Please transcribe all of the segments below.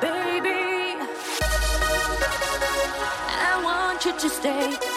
Baby, I want you to stay.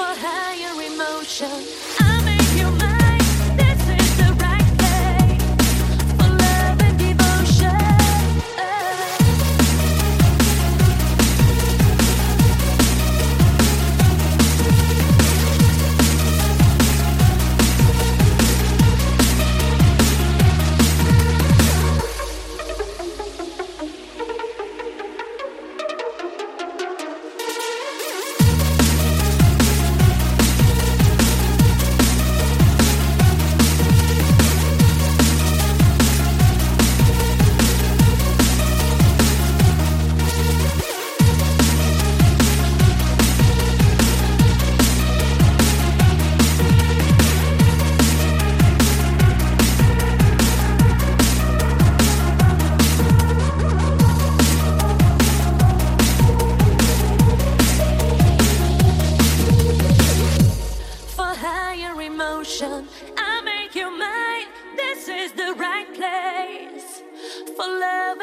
for higher emotion. I'm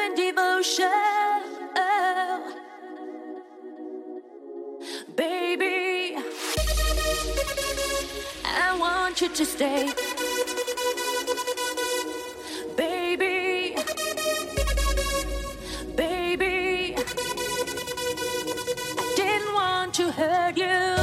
and devotion. Baby, I want you to stay. Baby, baby, I didn't want to hurt you.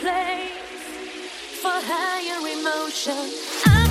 place for higher emotion. I